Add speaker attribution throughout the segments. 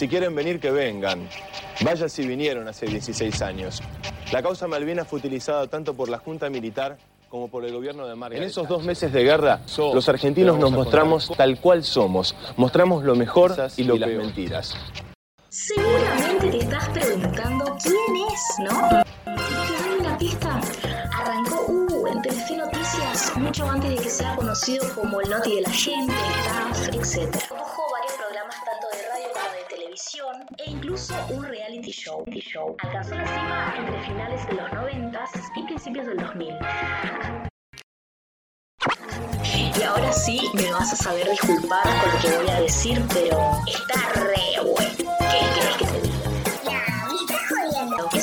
Speaker 1: Si quieren venir, que vengan. Vaya si vinieron hace 16 años. La causa Malvinas fue utilizada tanto por la Junta Militar como por el gobierno de Margarita. En esos dos meses de guerra, los argentinos nos mostramos tal cual somos. Mostramos lo mejor y lo las mentiras.
Speaker 2: Seguramente te estás preguntando quién es, ¿no? Te doy una pista. Arrancó uh, en Telefe Noticias mucho antes de que sea conocido como el Noti de la gente, el TAF, etc. Ojo, varios programas tanto de televisión e incluso un reality show. Alcanzó la cima entre finales de los 90 y principios del 2000. Y ahora sí me vas a saber disculpar por lo que voy a decir, pero está re bueno.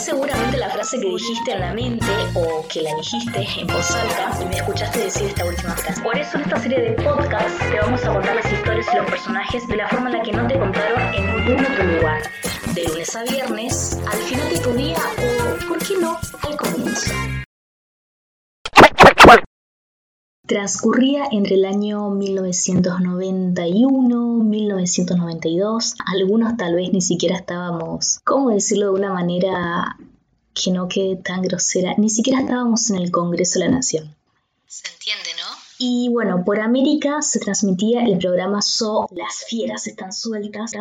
Speaker 2: Seguramente la frase que dijiste en la mente o que la dijiste en voz alta y me escuchaste decir esta última frase. Por eso en esta serie de podcasts te vamos a contar las historias y los personajes de la forma en la que no te contaron en ningún otro lugar. De lunes a viernes, al final de tu día o, ¿por qué no?, al comienzo. Transcurría entre el año 1991-1992. Algunos tal vez ni siquiera estábamos, ¿cómo decirlo de una manera que no quede tan grosera? Ni siquiera estábamos en el Congreso de la Nación.
Speaker 3: Se entiende, ¿no?
Speaker 2: Y bueno, por América se transmitía el programa So Las Fieras Están Sueltas,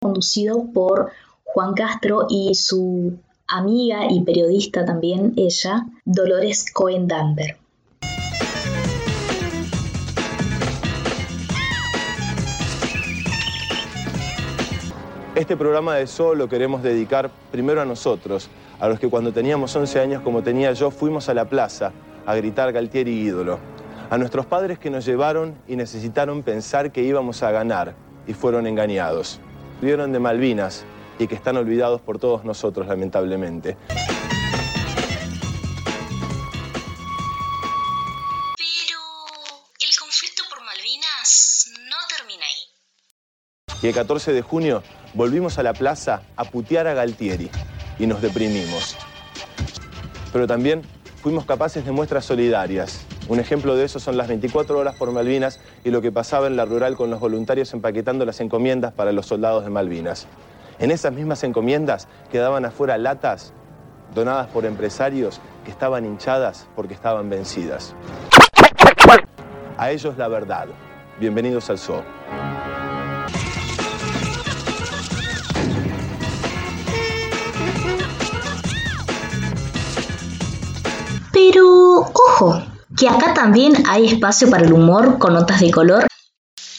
Speaker 2: conducido por Juan Castro y su amiga y periodista también, ella, Dolores Cohen Danver.
Speaker 1: Este programa de Sol lo queremos dedicar primero a nosotros, a los que cuando teníamos 11 años como tenía yo fuimos a la plaza a gritar Galtieri ídolo. A nuestros padres que nos llevaron y necesitaron pensar que íbamos a ganar y fueron engañados. Vieron de Malvinas y que están olvidados por todos nosotros lamentablemente. Y el 14 de junio volvimos a la plaza a putear a Galtieri y nos deprimimos. Pero también fuimos capaces de muestras solidarias. Un ejemplo de eso son las 24 horas por Malvinas y lo que pasaba en la rural con los voluntarios empaquetando las encomiendas para los soldados de Malvinas. En esas mismas encomiendas quedaban afuera latas donadas por empresarios que estaban hinchadas porque estaban vencidas. A ellos la verdad. Bienvenidos al zoo.
Speaker 2: Pero, ojo, que acá también hay espacio para el humor con notas de color.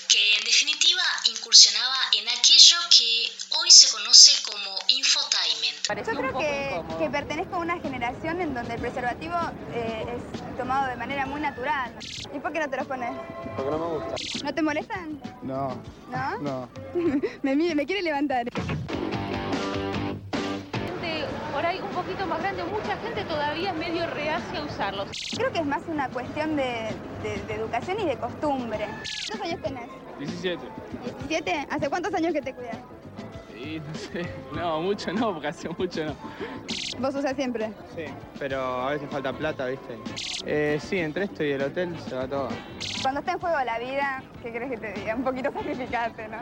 Speaker 3: Que en definitiva incursionaba en aquello que hoy se conoce como infotainment.
Speaker 4: Yo creo que, que pertenezco a una generación en donde el preservativo eh, es tomado de manera muy natural. ¿Y por qué no te los pones?
Speaker 5: Porque no me gusta.
Speaker 4: ¿No te molestan?
Speaker 5: No,
Speaker 4: ¿No?
Speaker 5: no.
Speaker 4: me, mide- me quiere levantar.
Speaker 6: Poquito más grande, mucha gente todavía es medio reacia a usarlos.
Speaker 4: Creo que es más una cuestión de, de- de educación y de costumbre. ¿Cuántos años tenés?
Speaker 5: 17.
Speaker 4: ¿17? ¿Hace cuántos años que te cuidas?
Speaker 5: Y no sé, no, mucho no, porque hace mucho no.
Speaker 4: ¿Vos usas siempre?
Speaker 5: Sí, pero a veces falta plata, ¿viste? Eh, sí, entre esto y el hotel se va todo.
Speaker 4: Cuando está en juego la vida, ¿qué crees que te diga? Un poquito sacrificarte, ¿no?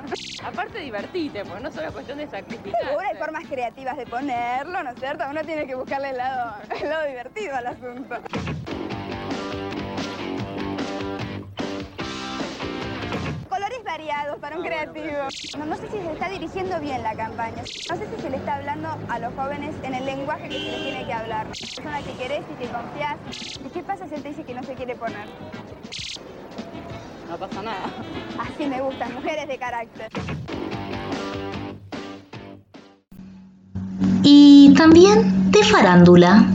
Speaker 6: Aparte divertite, porque no solo es cuestión de sacrificar.
Speaker 4: Seguro hay formas creativas de ponerlo, ¿no es cierto? Uno tiene que buscarle el lado, el lado divertido al asunto. Colores variados para un creativo. No, no sé si se está dirigiendo bien la campaña. No sé si se le está hablando a los jóvenes en el lenguaje que se les tiene que hablar. Persona que querés y que confías. ¿Y qué pasa si él te dice que no se quiere poner?
Speaker 6: No pasa nada.
Speaker 4: Así me gustan, mujeres de carácter.
Speaker 2: Y también de farándula.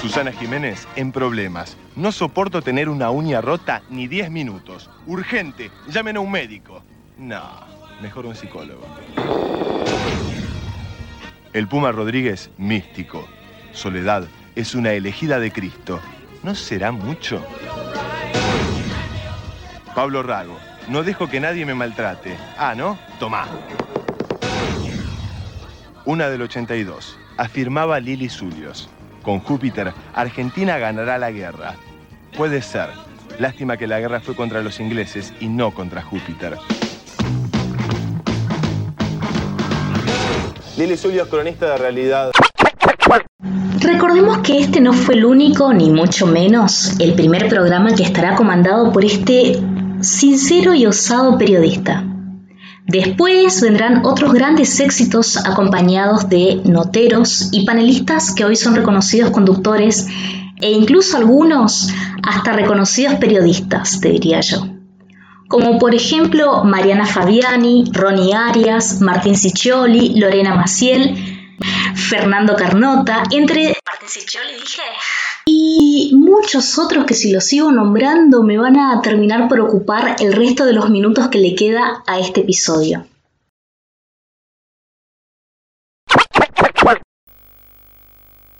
Speaker 1: Susana Jiménez en problemas. No soporto tener una uña rota ni 10 minutos. Urgente, llamen a un médico. No, mejor un psicólogo. El Puma Rodríguez, místico. Soledad es una elegida de Cristo. ¿No será mucho? Pablo Rago, no dejo que nadie me maltrate. Ah, ¿no? Tomá. Una del 82. Afirmaba Lili Zulios. Con Júpiter, Argentina ganará la guerra. Puede ser. Lástima que la guerra fue contra los ingleses y no contra Júpiter. Lili Zulio es cronista de realidad.
Speaker 2: Recordemos que este no fue el único, ni mucho menos, el primer programa que estará comandado por este sincero y osado periodista. Después vendrán otros grandes éxitos acompañados de noteros y panelistas que hoy son reconocidos conductores e incluso algunos hasta reconocidos periodistas, te diría yo. Como por ejemplo Mariana Fabiani, Ronnie Arias, Martín Ciccioli, Lorena Maciel, Fernando Carnota, entre... Y muchos otros que si los sigo nombrando me van a terminar por ocupar el resto de los minutos que le queda a este episodio.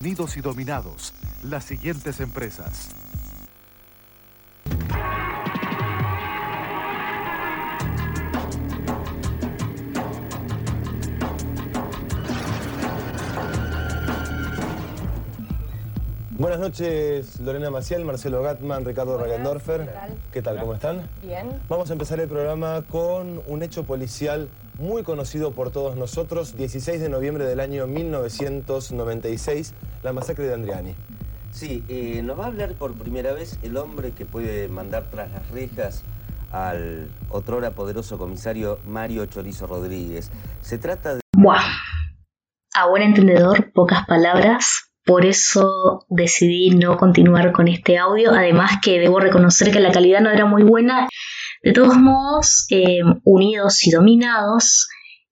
Speaker 7: Nidos y dominados. Las siguientes empresas.
Speaker 1: Buenas noches, Lorena Maciel, Marcelo Gatman, Ricardo Ragandorfer. ¿Qué tal? ¿Cómo están?
Speaker 8: Bien.
Speaker 1: Vamos a empezar el programa con un hecho policial muy conocido por todos nosotros, 16 de noviembre del año 1996, la masacre de Andriani.
Speaker 9: Sí, eh, nos va a hablar por primera vez el hombre que puede mandar tras las rejas al otrora poderoso comisario Mario Chorizo Rodríguez. Se trata de...
Speaker 2: Buah. A buen entendedor, pocas palabras, por eso decidí no continuar con este audio, además que debo reconocer que la calidad no era muy buena. De todos modos, eh, Unidos y Dominados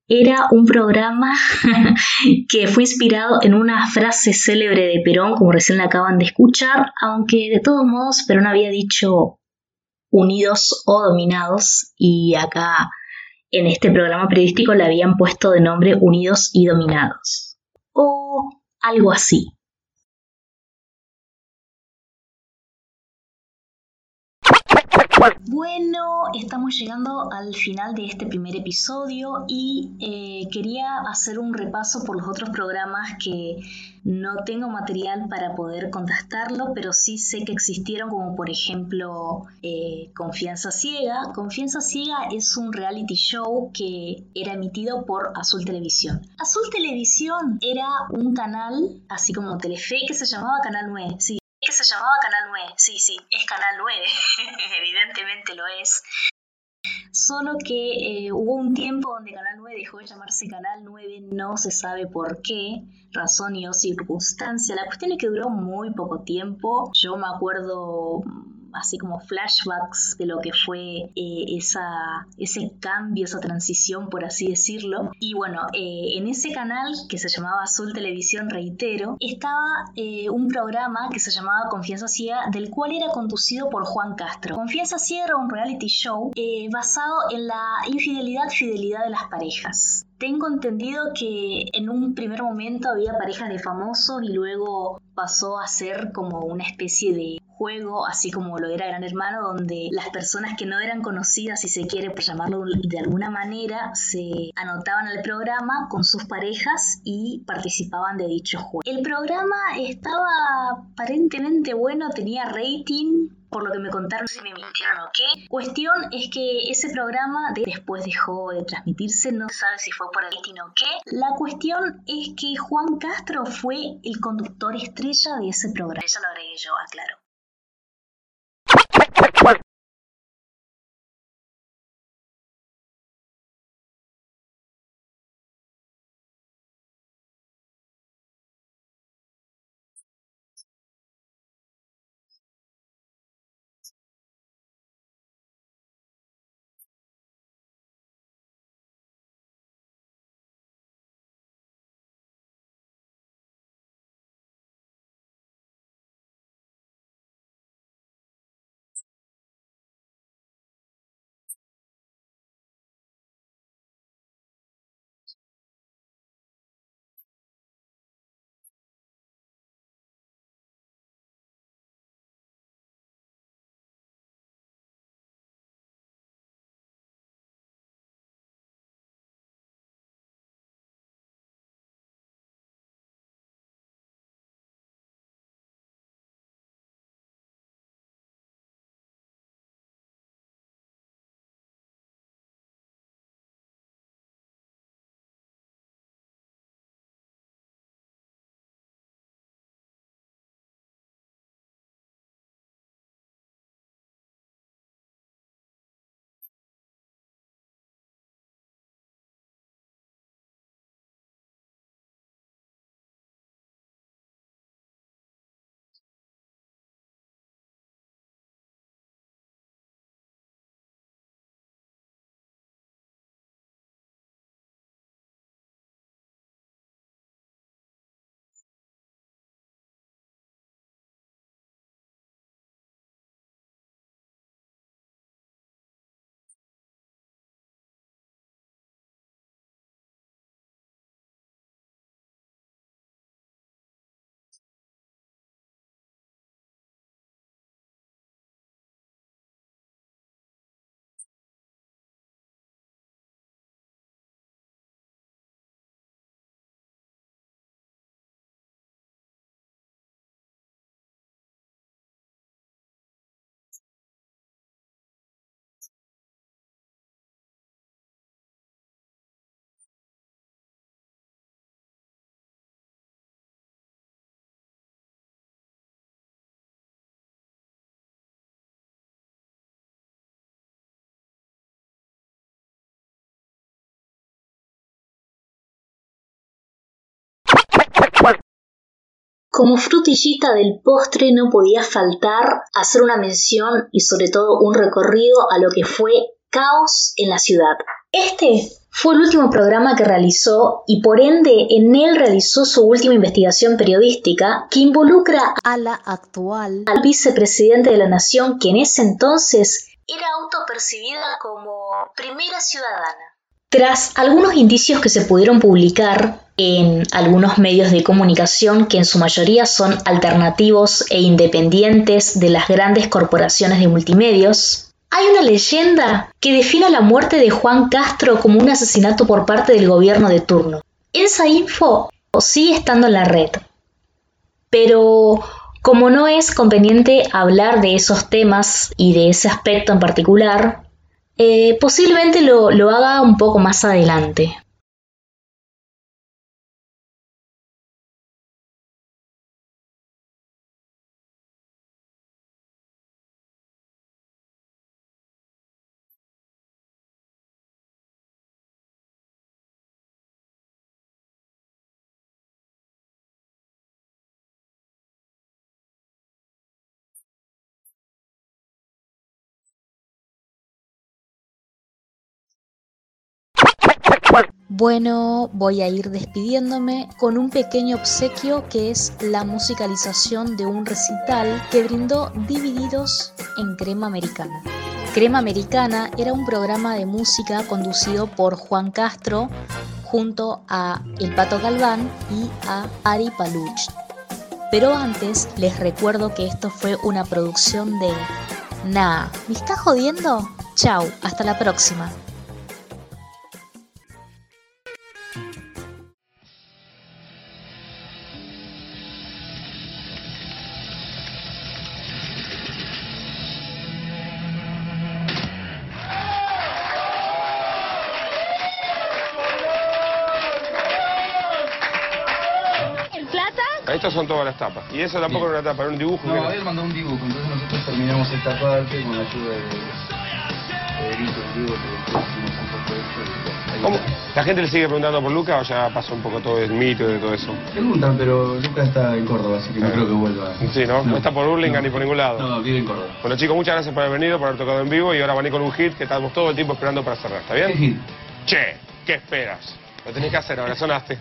Speaker 2: era un programa que fue inspirado en una frase célebre de Perón, como recién la acaban de escuchar, aunque de todos modos Perón había dicho unidos o dominados y acá en este programa periodístico le habían puesto de nombre Unidos y Dominados. O algo así. Bueno, estamos llegando al final de este primer episodio y eh, quería hacer un repaso por los otros programas que no tengo material para poder contestarlo, pero sí sé que existieron, como por ejemplo eh, Confianza Ciega. Confianza Ciega es un reality show que era emitido por Azul Televisión. Azul Televisión era un canal, así como Telefe, que se llamaba Canal 9. Sí, llamaba Canal 9. Sí, sí, es Canal 9. Evidentemente lo es. Solo que eh, hubo un tiempo donde Canal 9 dejó de llamarse Canal 9, no se sabe por qué, razón y o circunstancia. La cuestión es que duró muy poco tiempo. Yo me acuerdo así como flashbacks de lo que fue eh, esa, ese cambio, esa transición, por así decirlo. Y bueno, eh, en ese canal que se llamaba Azul Televisión, reitero, estaba eh, un programa que se llamaba Confianza Ciega, del cual era conducido por Juan Castro. Confianza Ciega era un reality show basado en la infidelidad-fidelidad de las parejas. Tengo entendido que en un primer momento había parejas de famosos y luego pasó a ser como una especie de juego, así como lo era Gran Hermano, donde las personas que no eran conocidas, si se quiere por llamarlo de alguna manera, se anotaban al programa con sus parejas y participaban de dicho juego. El programa estaba aparentemente bueno, tenía rating, por lo que me contaron, si me mintieron o qué. Cuestión es que ese programa después dejó de transmitirse, no se sabe si fue por el rating o qué. La cuestión es que Juan Castro fue el conductor estrella de ese programa. Eso lo agregué yo, aclaro. Como frutillita del postre no podía faltar hacer una mención y sobre todo un recorrido a lo que fue caos en la ciudad. Este fue el último programa que realizó y por ende en él realizó su última investigación periodística que involucra a la actual, al vicepresidente de la nación que en ese entonces era autopercibida como primera ciudadana. Tras algunos indicios que se pudieron publicar en algunos medios de comunicación que en su mayoría son alternativos e independientes de las grandes corporaciones de multimedios, hay una leyenda que define la muerte de Juan Castro como un asesinato por parte del gobierno de turno. Esa info sigue estando en la red. Pero como no es conveniente hablar de esos temas y de ese aspecto en particular, eh, posiblemente lo, lo haga un poco más adelante. Bueno, voy a ir despidiéndome con un pequeño obsequio que es la musicalización de un recital que brindó Divididos en Crema Americana. Crema Americana era un programa de música conducido por Juan Castro junto a El Pato Galván y a Ari Paluch. Pero antes les recuerdo que esto fue una producción de... Nah, ¿me está jodiendo? Chao, hasta la próxima.
Speaker 8: Estas son todas las tapas. Y esa tampoco era una tapa, era un dibujo.
Speaker 10: No, él mandó un dibujo, entonces nosotros terminamos esta parte con la ayuda de Federico, el Diego, que hicimos un poco esto.
Speaker 8: ¿Cómo? ¿La gente le sigue preguntando por Luca o ya pasó un poco todo el mito de todo eso?
Speaker 10: Preguntan, pero Luca está en Córdoba, así que no creo que vuelva.
Speaker 8: Sí, ¿no? No, está por Burlingame ni por ningún lado.
Speaker 10: No, vive en Córdoba.
Speaker 8: Bueno, chicos, muchas gracias por haber venido, por haber tocado en vivo y ahora van a ir con un hit que estamos todo el tiempo esperando para cerrar, ¿está bien?
Speaker 10: ¿Qué hit?
Speaker 8: Che, ¿qué esperas? Lo tenés que hacer, ahora sonaste.